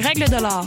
règles de l'art.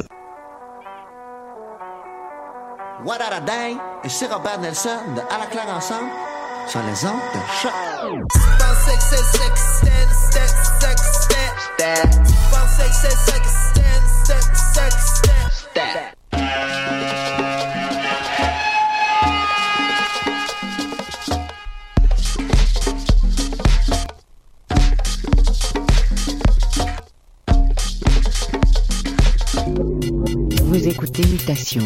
What a day? Et c'est Robert Nelson de À la claire ensemble sur les ondes de choc. Vous écoutez Mutation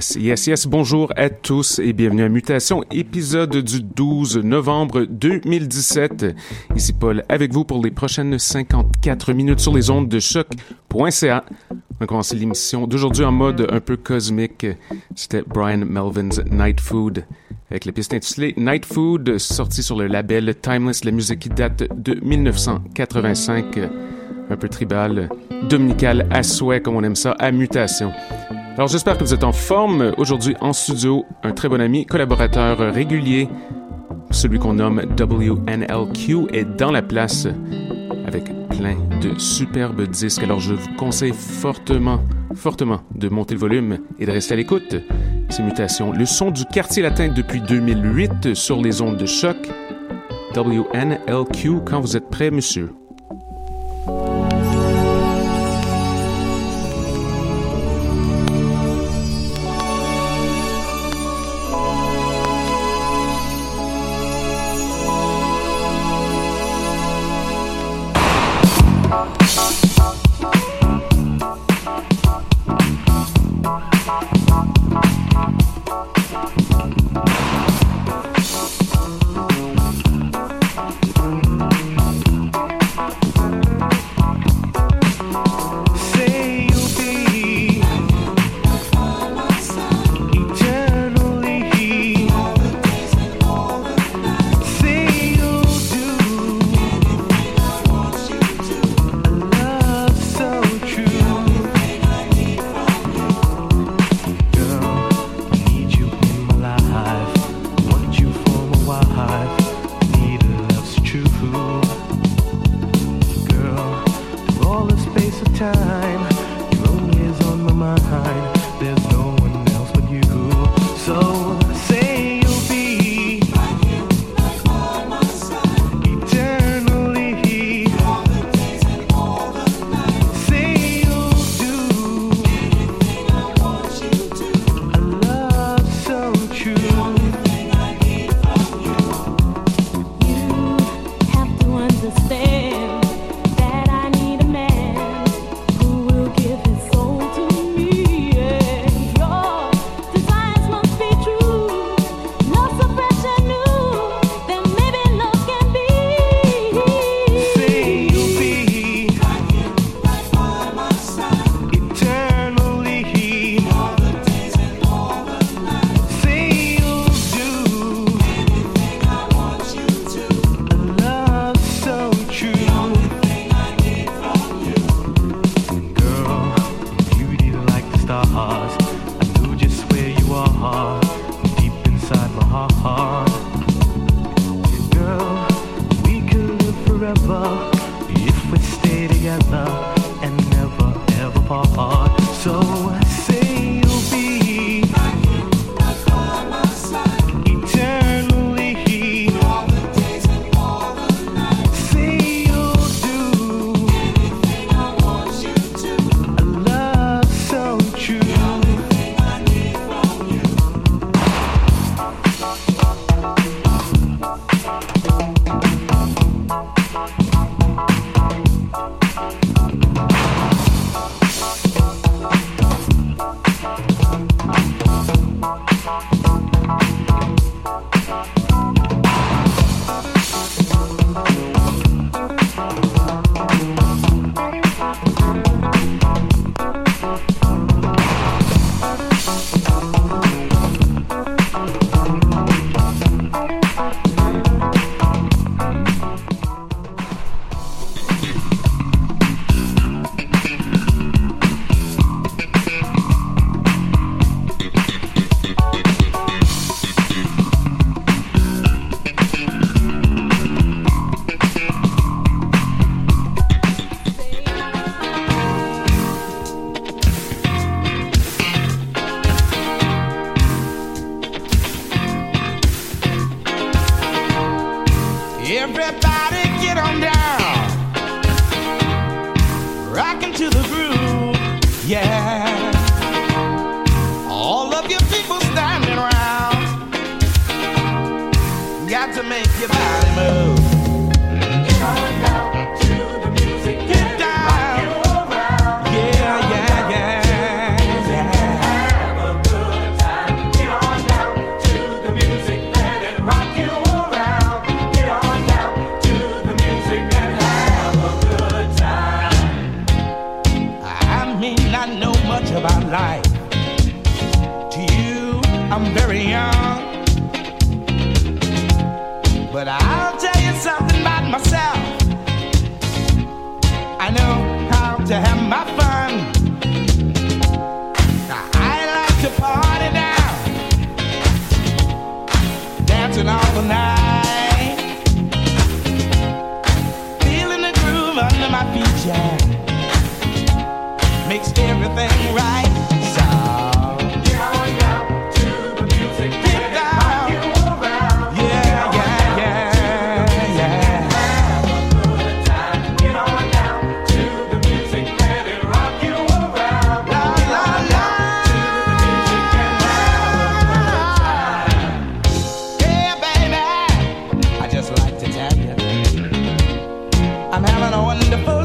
Yes, yes, yes. Bonjour à tous et bienvenue à Mutation, épisode du 12 novembre 2017. Ici Paul avec vous pour les prochaines 54 minutes sur les ondes de choc.ca. On a commencé l'émission d'aujourd'hui en mode un peu cosmique. C'était Brian Melvin's Night Food avec la piste intitulée Night Food, sortie sur le label Timeless, la musique qui date de 1985. Un peu tribal, dominical à souhait, comme on aime ça, à mutation. Alors j'espère que vous êtes en forme. Aujourd'hui en studio, un très bon ami, collaborateur régulier, celui qu'on nomme WNLQ, est dans la place avec plein de superbes disques. Alors je vous conseille fortement, fortement de monter le volume et de rester à l'écoute. Ces mutations, le son du quartier latin depuis 2008 sur les ondes de choc. WNLQ, quand vous êtes prêt, monsieur? I'm having a wonderful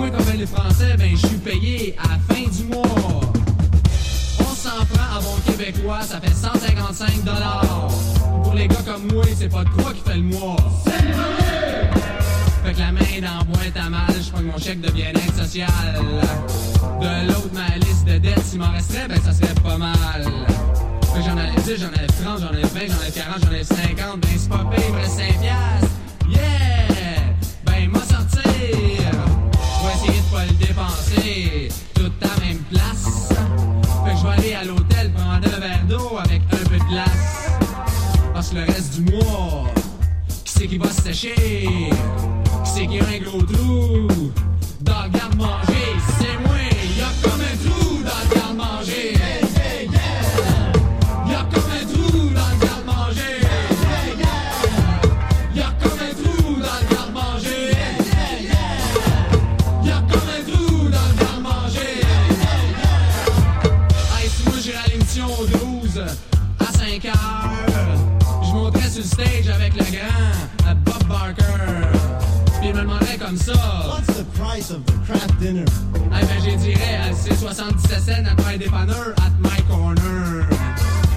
Moi, comme les Français, ben je suis payé à la fin du mois. On s'en prend à bon québécois, ça fait 155 dollars. Pour les gars comme moi, c'est pas de quoi qui fait le mois. Fait que la main dans boîte à mal, je prends mon chèque de bien-être social. De l'autre, ma liste de dettes, s'il m'en resterait, ben ça serait pas mal. Fait que j'en avais 10, j'en avais 30, j'en avais 20, j'en avais 40, j'en avais 50, ben c'est pas payé, il me reste 5 piastres. Yeah! Ben, m'a sortir. Essayer de pas le dépenser tout à même place. Fait que je vais aller à l'hôtel prendre un verre d'eau avec un peu de glace. Parce que le reste du mois, qui c'est qui va se sécher? Qui c'est qui a un gros trou? Dans le garde-manger, c'est moi. Y'a comme un trou price of the? Eh ben, j'ai dirais, c'est 77 cents à faire dépanneur at my corner.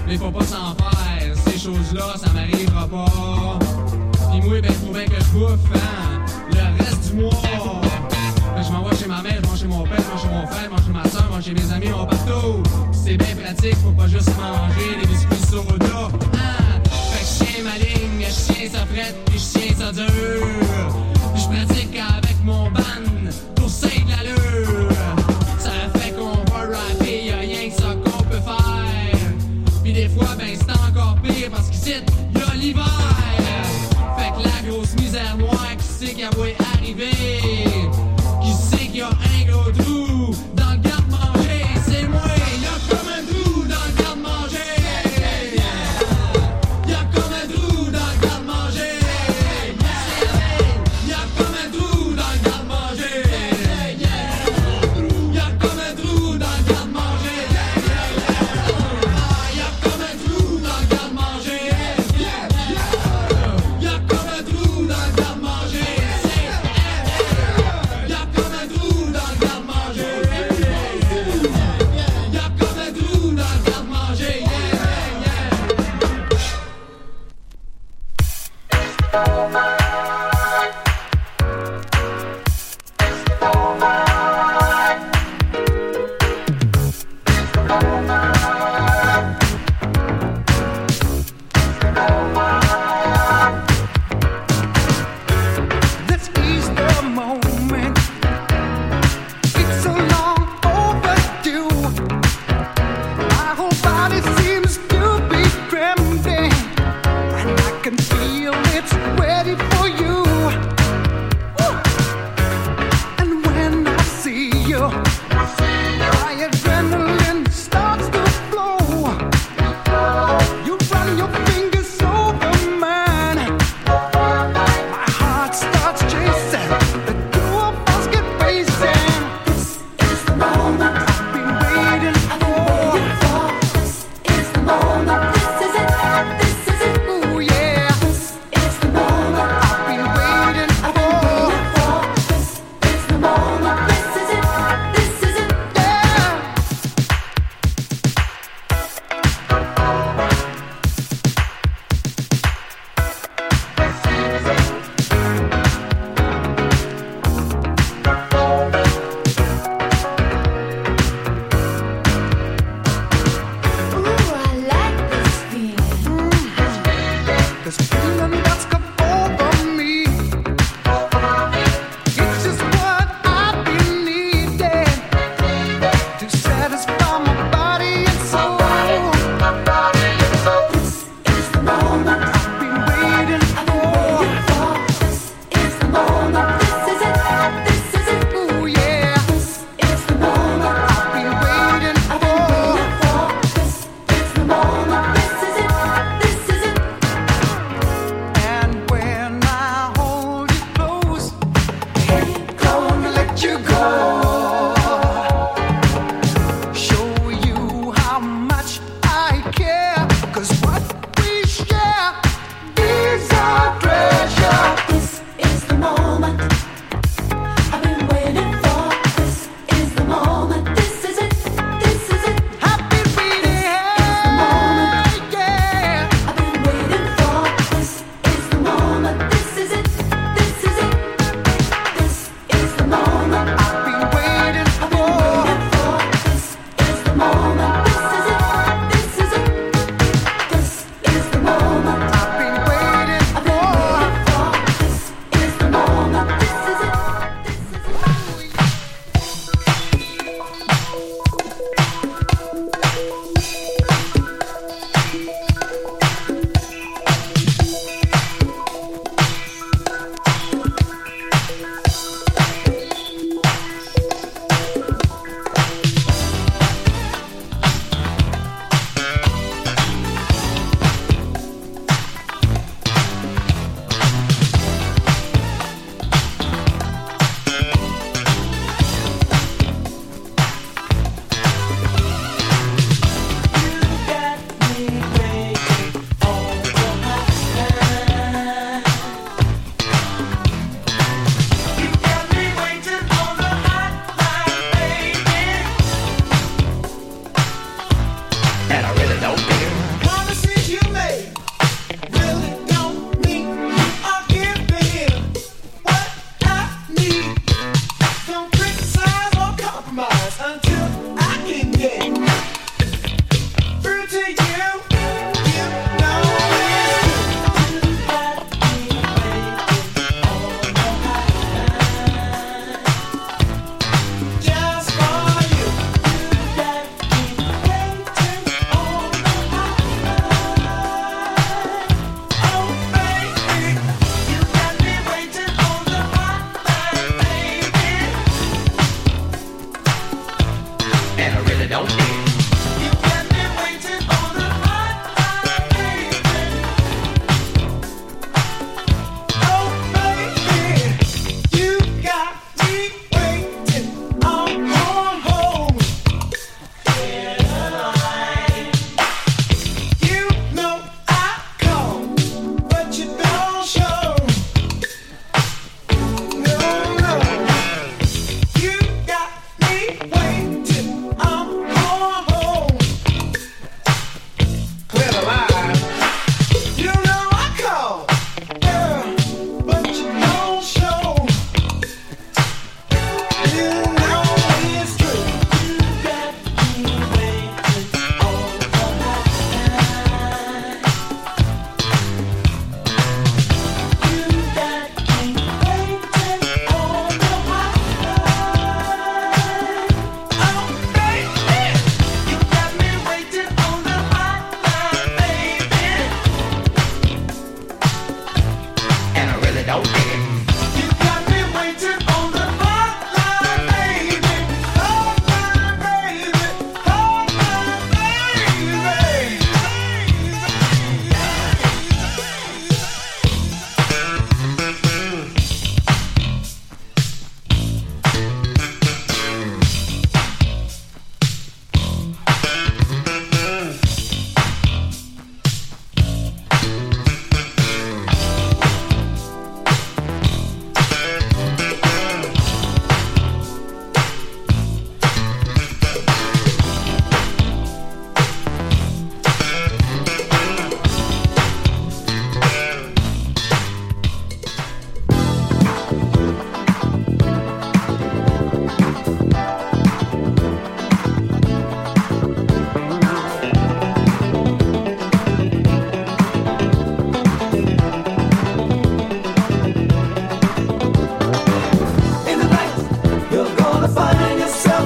Mais faut pas s'en faire, ces choses-là, ça m'arrivera pas. Pis moi, ben, faut bien que je bouffe, hein, le reste du mois. Ben, je m'en vais chez ma mère, je chez mon père, je chez mon frère, je chez ma soeur, je chez mes amis, on partout. C'est bien pratique, faut pas juste manger des biscuits soda. Hein? Fait que je tiens ma ligne, je tiens ça frette, puis je tiens ça dur. Je pratique avec mon ban Des fois, ben c'est encore pire parce qu'ici, y'a l'hiver. Fait que la grosse misère noire, qui sait qu'elle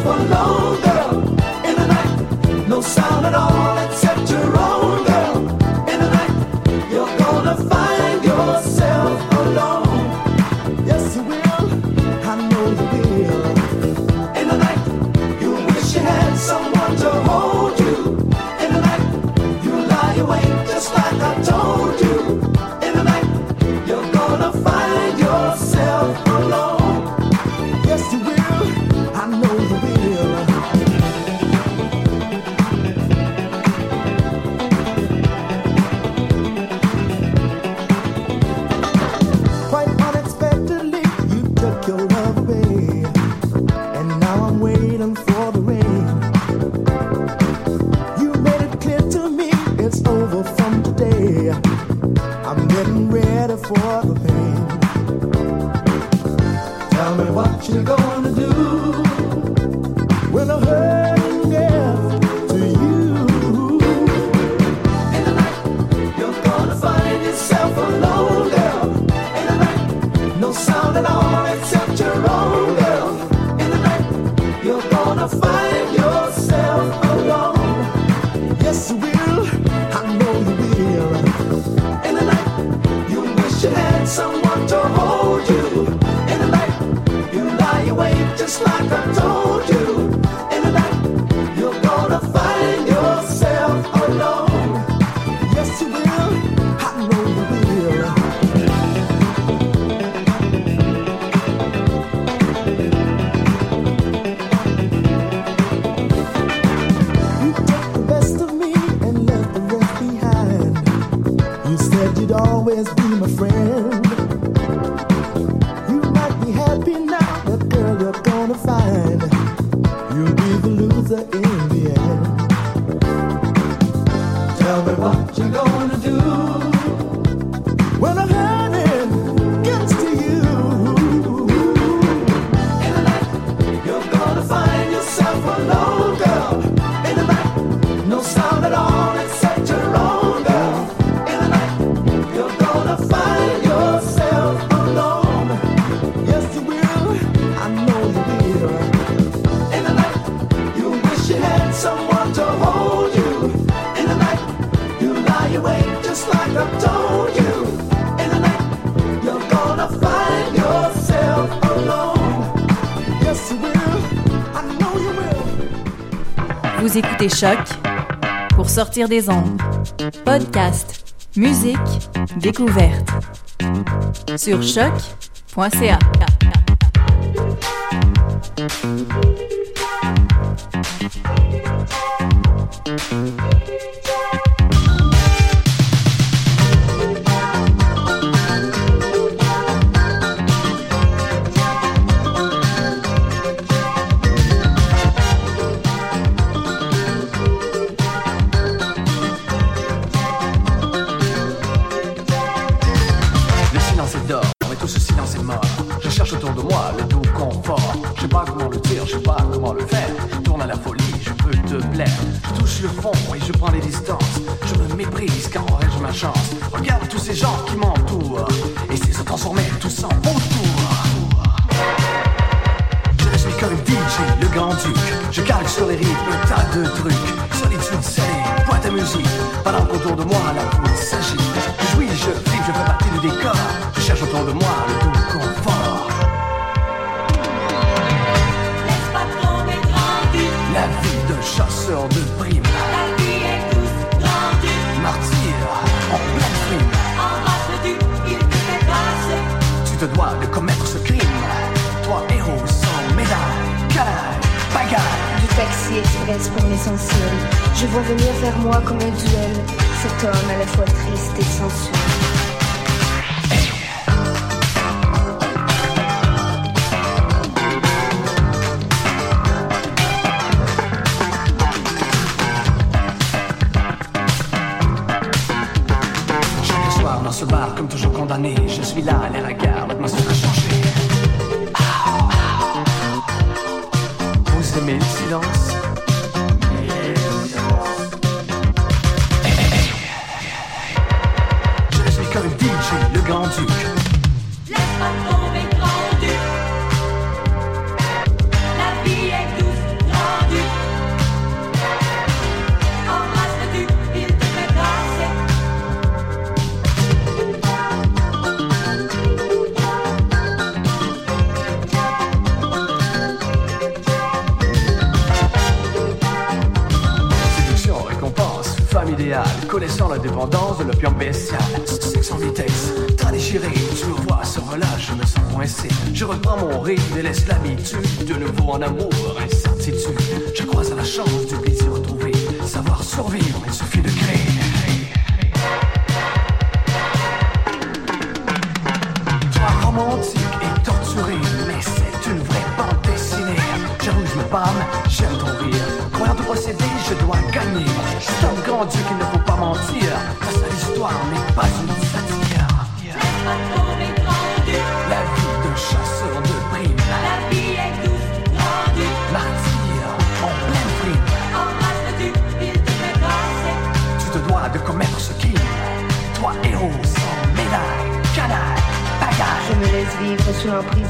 A alone, girl, in the night, no sound at all. you'd always be my friend. You might be happy now, but girl, you're gonna find you'll be the loser. Écoutez Choc pour sortir des ondes. Podcast, musique, découverte. Sur choc.ca. DJ, le grand-duc. Je calque sur les rives un tas de trucs. Solitude salée, boîte à musique. Pendant qu'autour de moi, la foule s'agit. Je jouis, je flippe, je fais partie du décor. Je cherche autour de moi le tout si express pour l'essentiel. Je vois venir vers moi comme un duel cet homme à la fois triste et sensuel. je suis là, l'air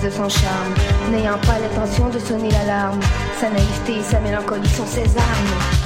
son charme, n'ayant pas l'intention de sonner l'alarme. Sa naïveté sa mélancolie sont ses armes.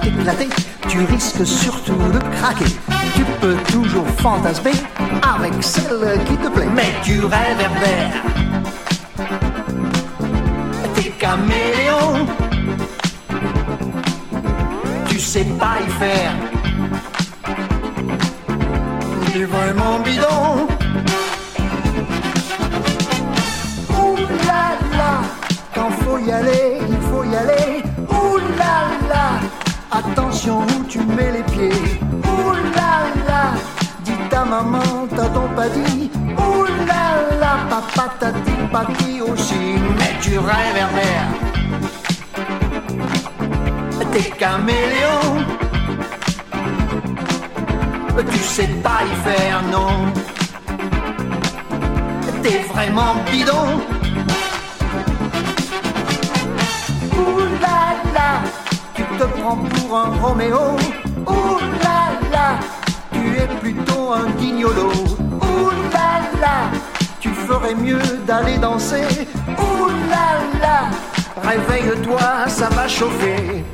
t'éclater, tu risques surtout de craquer. Tu peux toujours fantasmer avec celle qui te plaît, mais tu réverbères. T'es caméléon, tu sais pas y faire. T'es vraiment bidon. Ouh là là, quand faut y aller, il faut y aller. Ouh là là où tu mets les pieds. Ouh là là, dit ta maman, t'as donc pas dit. Papa t'a dit pas aussi. Mais tu rêves, Herbert. T'es caméléon. Tu sais pas y faire, non. T'es vraiment bidon. Ouh là là te prends pour un Roméo. Ouh là là, tu es plutôt un guignolo. Ouh là là, tu ferais mieux d'aller danser. Ouh là là, réveille-toi, ça va chauffer.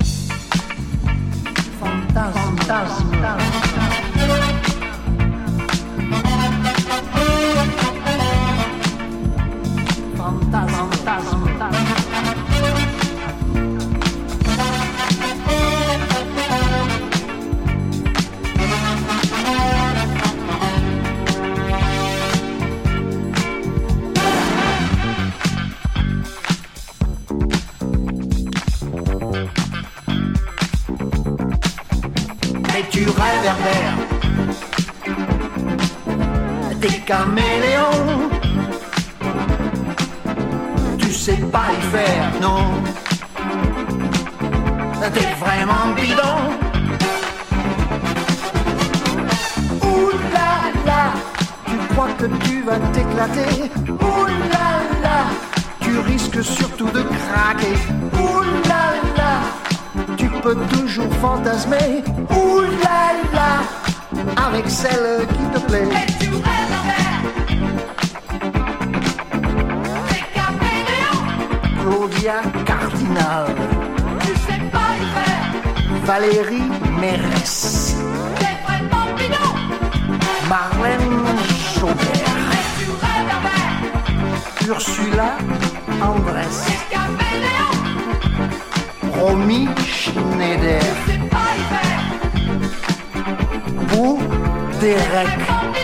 Ursula Andress. Romy Schneider. Bou Derek.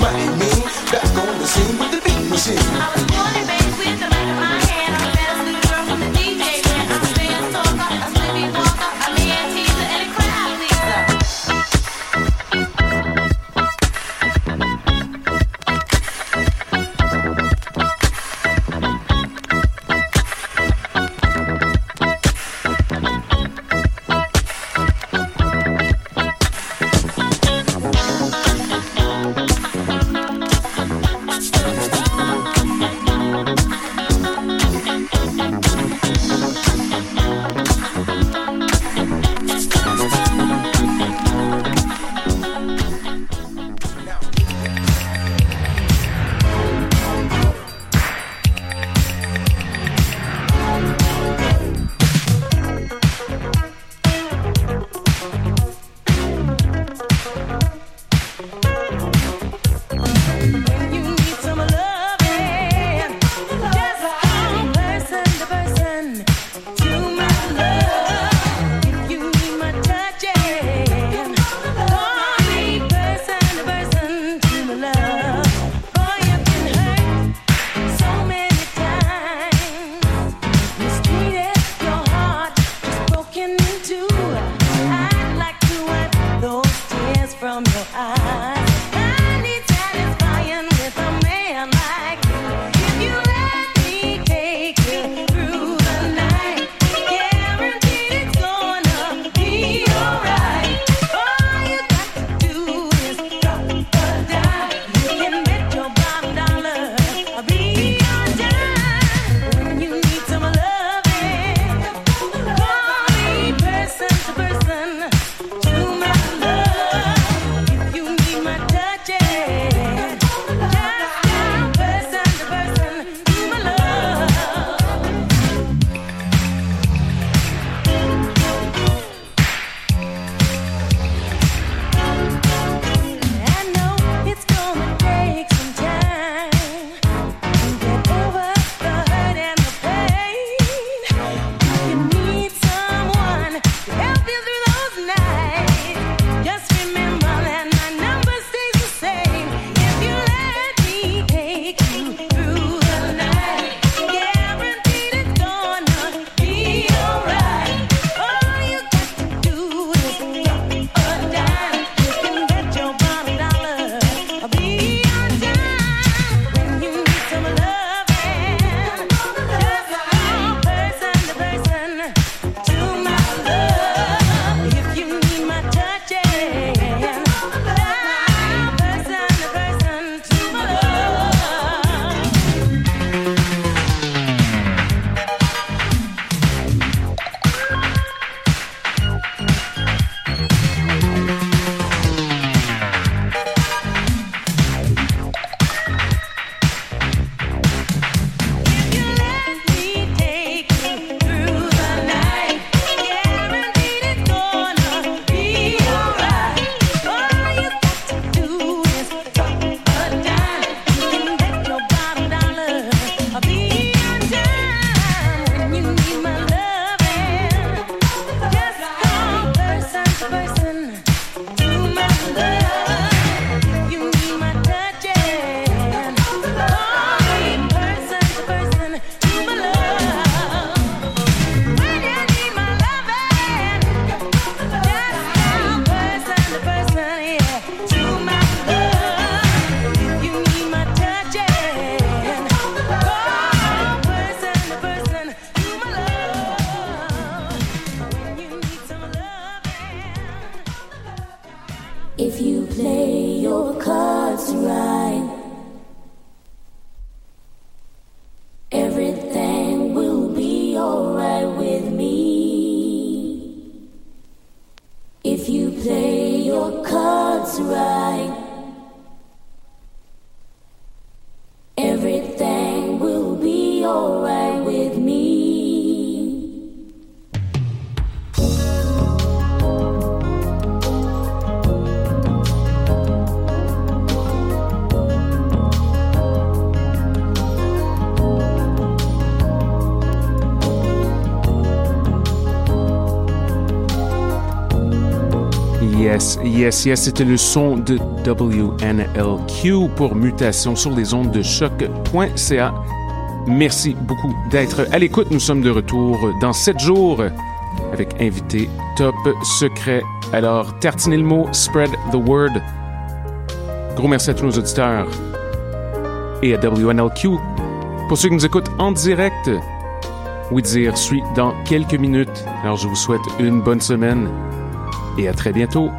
Back on the scene with the beat machine. Yes, yes, c'était le son de WNLQ pour Mutation sur les ondes de choc.ca. Merci beaucoup d'être à l'écoute. Nous sommes de retour dans sept jours avec invité top secret. Alors, tartinez le mot, spread the word. Gros merci à tous nos auditeurs et à WNLQ. Pour ceux qui nous écoutent en direct, oui dire suit dans quelques minutes. Alors, je vous souhaite une bonne semaine et à très bientôt.